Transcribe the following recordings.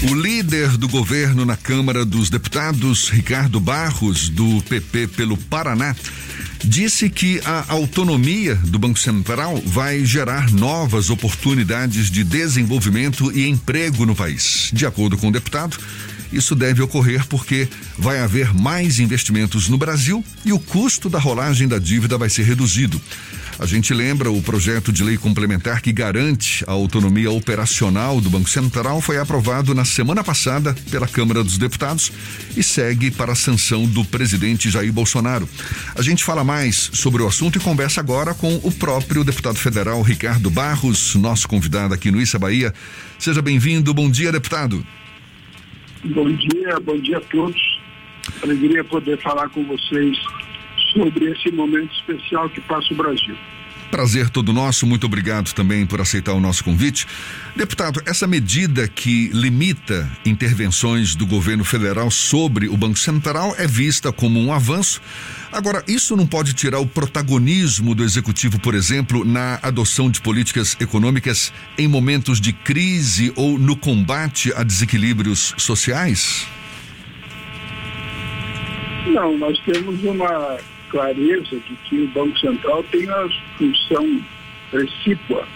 O líder do governo na Câmara dos Deputados, Ricardo Barros, do PP pelo Paraná, disse que a autonomia do Banco Central vai gerar novas oportunidades de desenvolvimento e emprego no país. De acordo com o deputado, isso deve ocorrer porque vai haver mais investimentos no Brasil e o custo da rolagem da dívida vai ser reduzido. A gente lembra o projeto de lei complementar que garante a autonomia operacional do Banco Central foi aprovado na semana passada pela Câmara dos Deputados e segue para a sanção do presidente Jair Bolsonaro. A gente fala mais sobre o assunto e conversa agora com o próprio deputado federal Ricardo Barros, nosso convidado aqui no Issa Bahia. Seja bem-vindo. Bom dia, deputado. Bom dia, bom dia a todos. Alegria poder falar com vocês sobre esse momento especial que passa o Brasil. Prazer todo nosso, muito obrigado também por aceitar o nosso convite. Deputado, essa medida que limita intervenções do governo federal sobre o Banco Central é vista como um avanço. Agora, isso não pode tirar o protagonismo do executivo, por exemplo, na adoção de políticas econômicas em momentos de crise ou no combate a desequilíbrios sociais? Não, nós temos uma clareza de que o Banco Central tem a função precípua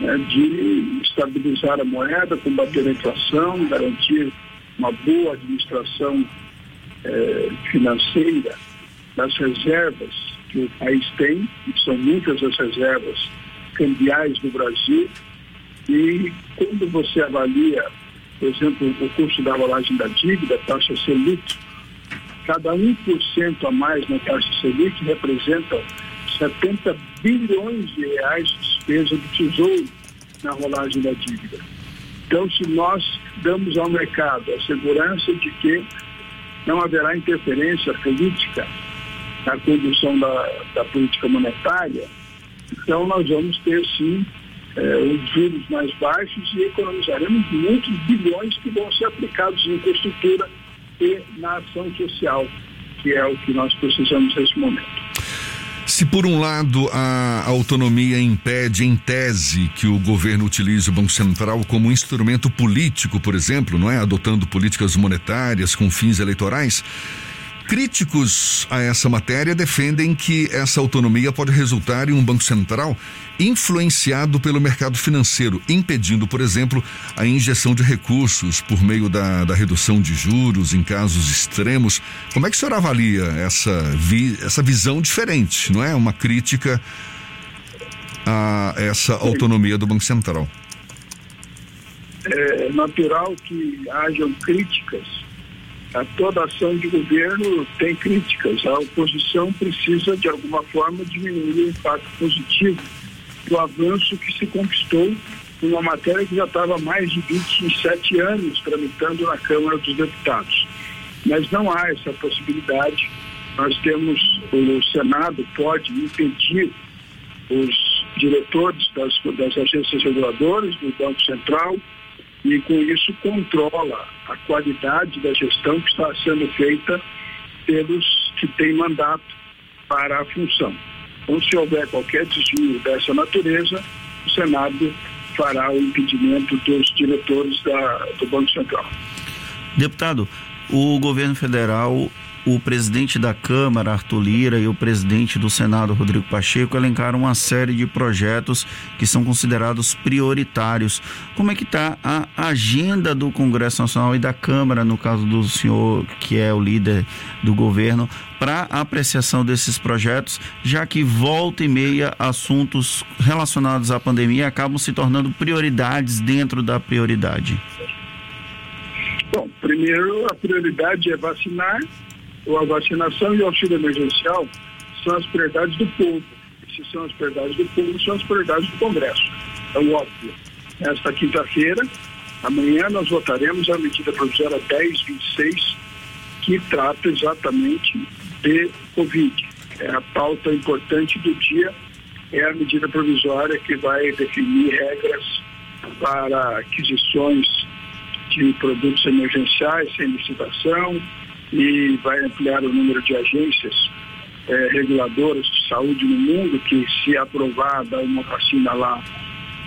né, de estabilizar a moeda, combater a inflação, garantir uma boa administração eh, financeira das reservas que o país tem, e são muitas as reservas cambiais do Brasil, e quando você avalia, por exemplo, o custo da rolagem da dívida, taxa Selic, Cada 1% a mais na taxa Selic representa 70 bilhões de reais de despesa do Tesouro na rolagem da dívida. Então, se nós damos ao mercado a segurança de que não haverá interferência política na condução da, da política monetária, então nós vamos ter sim eh, os juros mais baixos e economizaremos muitos bilhões que vão ser aplicados em infraestrutura na ação social, que é o que nós precisamos nesse momento. Se por um lado a autonomia impede em tese que o governo utilize o Banco Central como instrumento político, por exemplo, não é, adotando políticas monetárias com fins eleitorais, Críticos a essa matéria defendem que essa autonomia pode resultar em um Banco Central influenciado pelo mercado financeiro, impedindo, por exemplo, a injeção de recursos por meio da, da redução de juros em casos extremos. Como é que o senhor avalia essa, vi, essa visão diferente, não é? Uma crítica a essa autonomia do Banco Central. É natural que hajam críticas a toda ação de governo tem críticas. A oposição precisa, de alguma forma, diminuir o impacto positivo do avanço que se conquistou numa matéria que já estava há mais de 27 anos tramitando na Câmara dos Deputados. Mas não há essa possibilidade. Nós temos, o Senado pode impedir os diretores das, das agências reguladoras, do Banco Central, e com isso controla a qualidade da gestão que está sendo feita pelos que têm mandato para a função. Então, se houver qualquer desvio dessa natureza, o Senado fará o impedimento dos diretores da, do Banco Central. Deputado, o governo federal o presidente da Câmara, Arthur Lira, e o presidente do Senado, Rodrigo Pacheco, elencaram uma série de projetos que são considerados prioritários. Como é que está a agenda do Congresso Nacional e da Câmara, no caso do senhor, que é o líder do governo, para apreciação desses projetos, já que volta e meia assuntos relacionados à pandemia acabam se tornando prioridades dentro da prioridade? Bom, primeiro a prioridade é vacinar a vacinação e o auxílio emergencial são as prioridades do povo. E se são as prioridades do povo, são as prioridades do Congresso. É óbvio. Esta quinta-feira, amanhã, nós votaremos a medida provisória 1026, que trata exatamente de Covid. É a pauta importante do dia, é a medida provisória que vai definir regras para aquisições de produtos emergenciais sem licitação, e vai ampliar o número de agências é, reguladoras de saúde no mundo, que se aprovada uma vacina lá,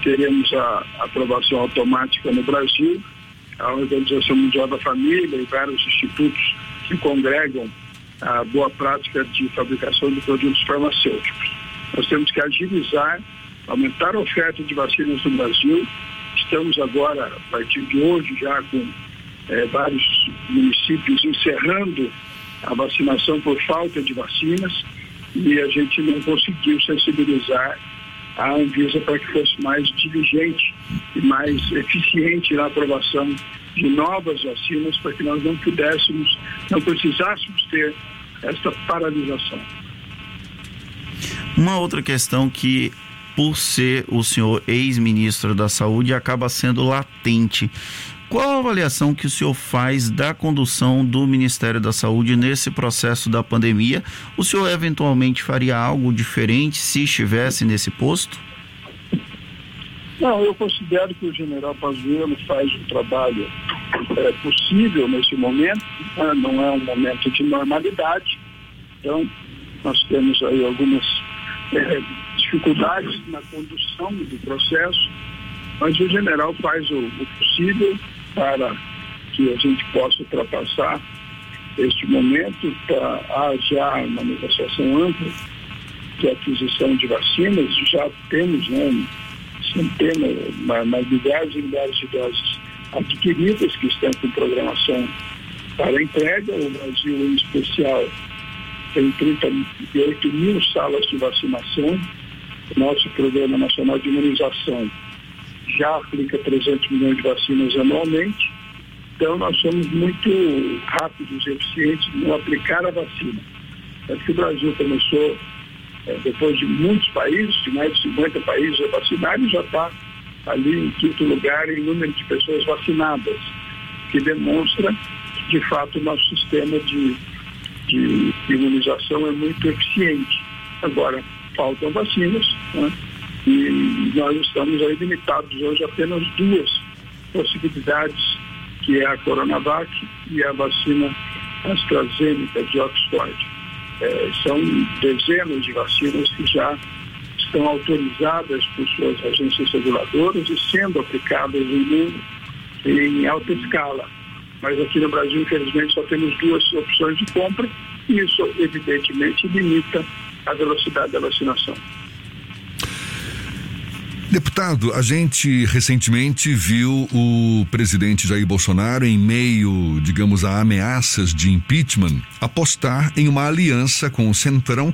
teremos a aprovação automática no Brasil. a Organização Mundial da Família e vários institutos que congregam a boa prática de fabricação de produtos farmacêuticos. Nós temos que agilizar, aumentar a oferta de vacinas no Brasil. Estamos agora, a partir de hoje, já com é, vários municípios encerrando a vacinação por falta de vacinas e a gente não conseguiu sensibilizar a Anvisa para que fosse mais diligente e mais eficiente na aprovação de novas vacinas para que nós não pudéssemos, não precisássemos ter esta paralisação. Uma outra questão que, por ser o senhor ex-ministro da Saúde, acaba sendo latente. Qual a avaliação que o senhor faz da condução do Ministério da Saúde nesse processo da pandemia? O senhor eventualmente faria algo diferente se estivesse nesse posto? Não, eu considero que o general Pazuello faz um trabalho é, possível nesse momento, né? não é um momento de normalidade, então nós temos aí algumas é, dificuldades na condução do processo, mas o general faz o, o possível para que a gente possa ultrapassar este momento. Tá, há já uma negociação ampla de aquisição de vacinas, já temos né, centenas, mais milhares e milhares de doses adquiridas que estão com programação para entrega. O Brasil, em especial, tem 38 mil salas de vacinação. Nosso Programa Nacional de Imunização já aplica 300 milhões de vacinas anualmente. Então, nós somos muito rápidos e eficientes no aplicar a vacina. É que o Brasil começou, é, depois de muitos países, de mais de 50 países a vacinar, e já está ali em quinto lugar em número de pessoas vacinadas, que demonstra que, de fato, o nosso sistema de, de imunização é muito eficiente. Agora, faltam vacinas, né? E nós estamos aí limitados hoje a apenas duas possibilidades, que é a Coronavac e a vacina AstraZeneca de Oxford. É, são dezenas de vacinas que já estão autorizadas por suas agências reguladoras e sendo aplicadas no mundo em alta escala. Mas aqui no Brasil, infelizmente, só temos duas opções de compra e isso, evidentemente, limita a velocidade da vacinação. Deputado, a gente recentemente viu o presidente Jair Bolsonaro, em meio, digamos, a ameaças de impeachment, apostar em uma aliança com o Centrão.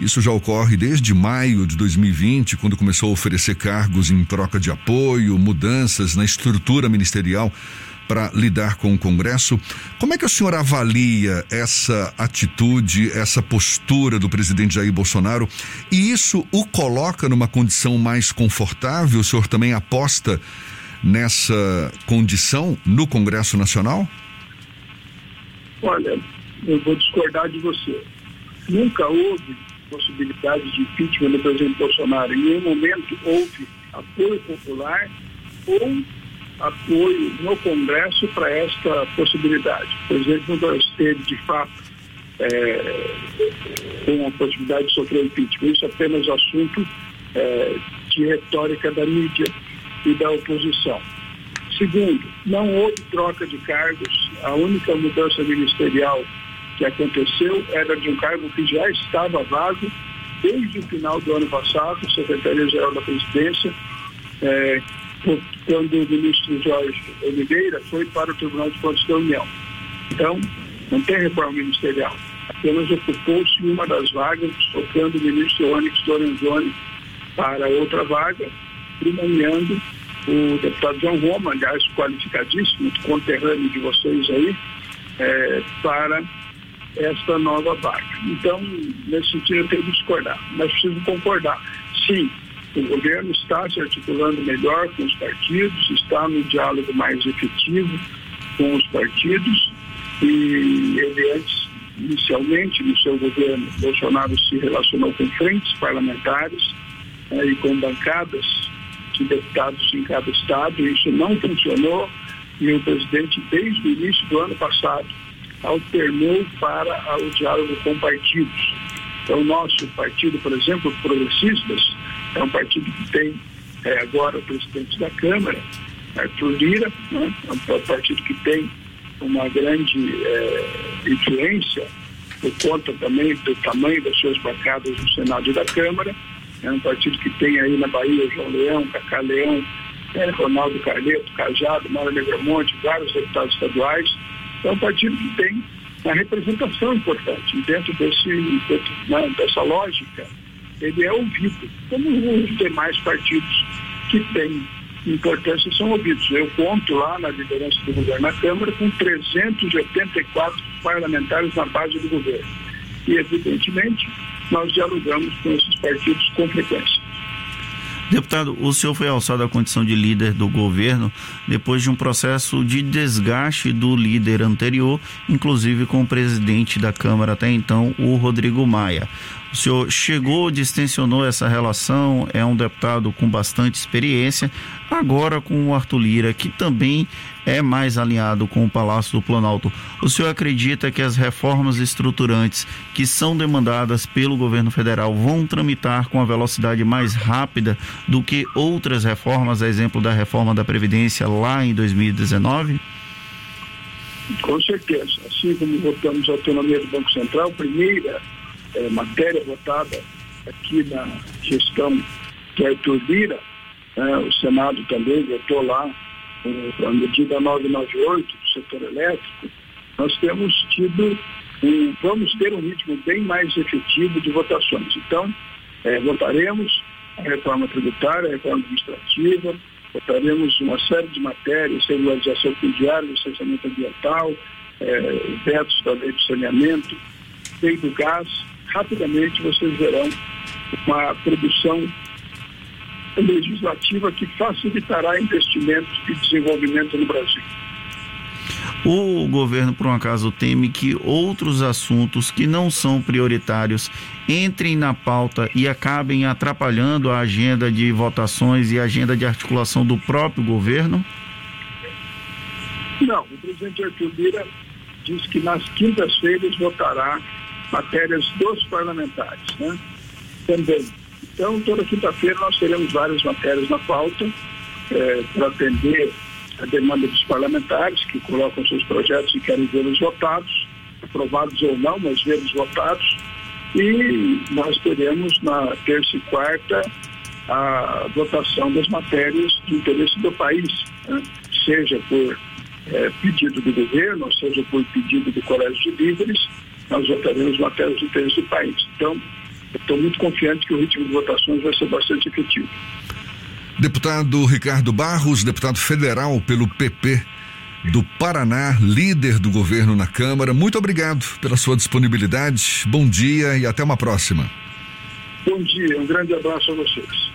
Isso já ocorre desde maio de 2020, quando começou a oferecer cargos em troca de apoio, mudanças na estrutura ministerial para lidar com o Congresso. Como é que o senhor avalia essa atitude, essa postura do presidente Jair Bolsonaro? E isso o coloca numa condição mais confortável? O senhor também aposta nessa condição no Congresso Nacional? Olha, eu vou discordar de você. Nunca houve possibilidade de impeachment do presidente Bolsonaro. Em nenhum momento houve apoio popular ou apoio no Congresso para esta possibilidade. O presidente não esteve, de fato, é, a possibilidade de sofrer impeachment. Isso é apenas assunto é, de retórica da mídia e da oposição. Segundo, não houve troca de cargos. A única mudança ministerial que aconteceu era de um cargo que já estava vago desde o final do ano passado, Secretaria-Geral da Presidência, é, quando o ministro Jorge Oliveira foi para o Tribunal de Contas da União. Então, não tem reforma ministerial. Apenas ocupou-se uma das vagas, trocando o ministro Onyx Lorenzoni para outra vaga, nomeando o deputado João Roma, aliás, qualificadíssimo, conterrâneo de vocês aí, é, para esta nova vaga. Então, nesse sentido, eu tenho que discordar, mas preciso concordar. Sim, o governo está se articulando melhor com os partidos, está no diálogo mais efetivo com os partidos e ele antes, inicialmente, no seu governo, Bolsonaro se relacionou com frentes parlamentares né, e com bancadas de deputados em cada estado, isso não funcionou e o presidente, desde o início do ano passado, alternou para o diálogo com partidos. Então, o nosso partido, por exemplo, Progressistas, é um partido que tem é, agora o presidente da Câmara Arthur Lira, né? é um partido que tem uma grande é, influência por conta também do tamanho das suas bancadas no Senado e da Câmara. É um partido que tem aí na Bahia João Leão, Cacá Leão, é, Ronaldo Carleto, Cajado, Mauro Negromonte, vários deputados estaduais. É um partido que tem uma representação importante. dentro desse, dentro, né, dessa lógica, ele é ouvido, como os demais partidos que têm importância são ouvidos. Eu conto lá na liderança do governo na Câmara com 384 parlamentares na base do governo. E, evidentemente, nós dialogamos com esses partidos com frequência. Deputado, o senhor foi alçado à condição de líder do governo depois de um processo de desgaste do líder anterior, inclusive com o presidente da Câmara até então, o Rodrigo Maia. O senhor chegou, distensionou essa relação, é um deputado com bastante experiência, agora com o Arthur Lira, que também é mais alinhado com o Palácio do Planalto. O senhor acredita que as reformas estruturantes que são demandadas pelo governo federal vão tramitar com a velocidade mais rápida do que outras reformas, a exemplo da reforma da Previdência lá em 2019? Com certeza. Assim como votamos a autonomia do Banco Central, primeira é, matéria votada aqui na gestão do Arthur Lira, é, o Senado também votou lá a medida 998 do setor elétrico, nós temos tido, um, vamos ter um ritmo bem mais efetivo de votações. Então, é, votaremos a reforma tributária, a reforma administrativa, votaremos uma série de matérias, regularização fundiária, licenciamento ambiental, é, vetos da lei de saneamento, lei do gás, rapidamente vocês verão uma produção legislativa que facilitará investimentos e desenvolvimento no Brasil. O governo, por um acaso, teme que outros assuntos que não são prioritários entrem na pauta e acabem atrapalhando a agenda de votações e a agenda de articulação do próprio governo? Não, o presidente Arthur Lira disse que nas quintas-feiras votará matérias dos parlamentares, né? Também. Então, toda quinta-feira nós teremos várias matérias na pauta é, para atender a demanda dos parlamentares que colocam seus projetos e querem vê-los votados, aprovados ou não, mas vê-los votados. E nós teremos na terça e quarta a votação das matérias de interesse do país, né? seja por é, pedido do governo, seja por pedido do Colégio de Líderes, nós votaremos matérias de interesse do país. Então, estou muito confiante que o ritmo de votações vai ser bastante efetivo. Deputado Ricardo Barros, deputado federal pelo PP do Paraná, líder do governo na Câmara, muito obrigado pela sua disponibilidade. Bom dia e até uma próxima. Bom dia, um grande abraço a vocês.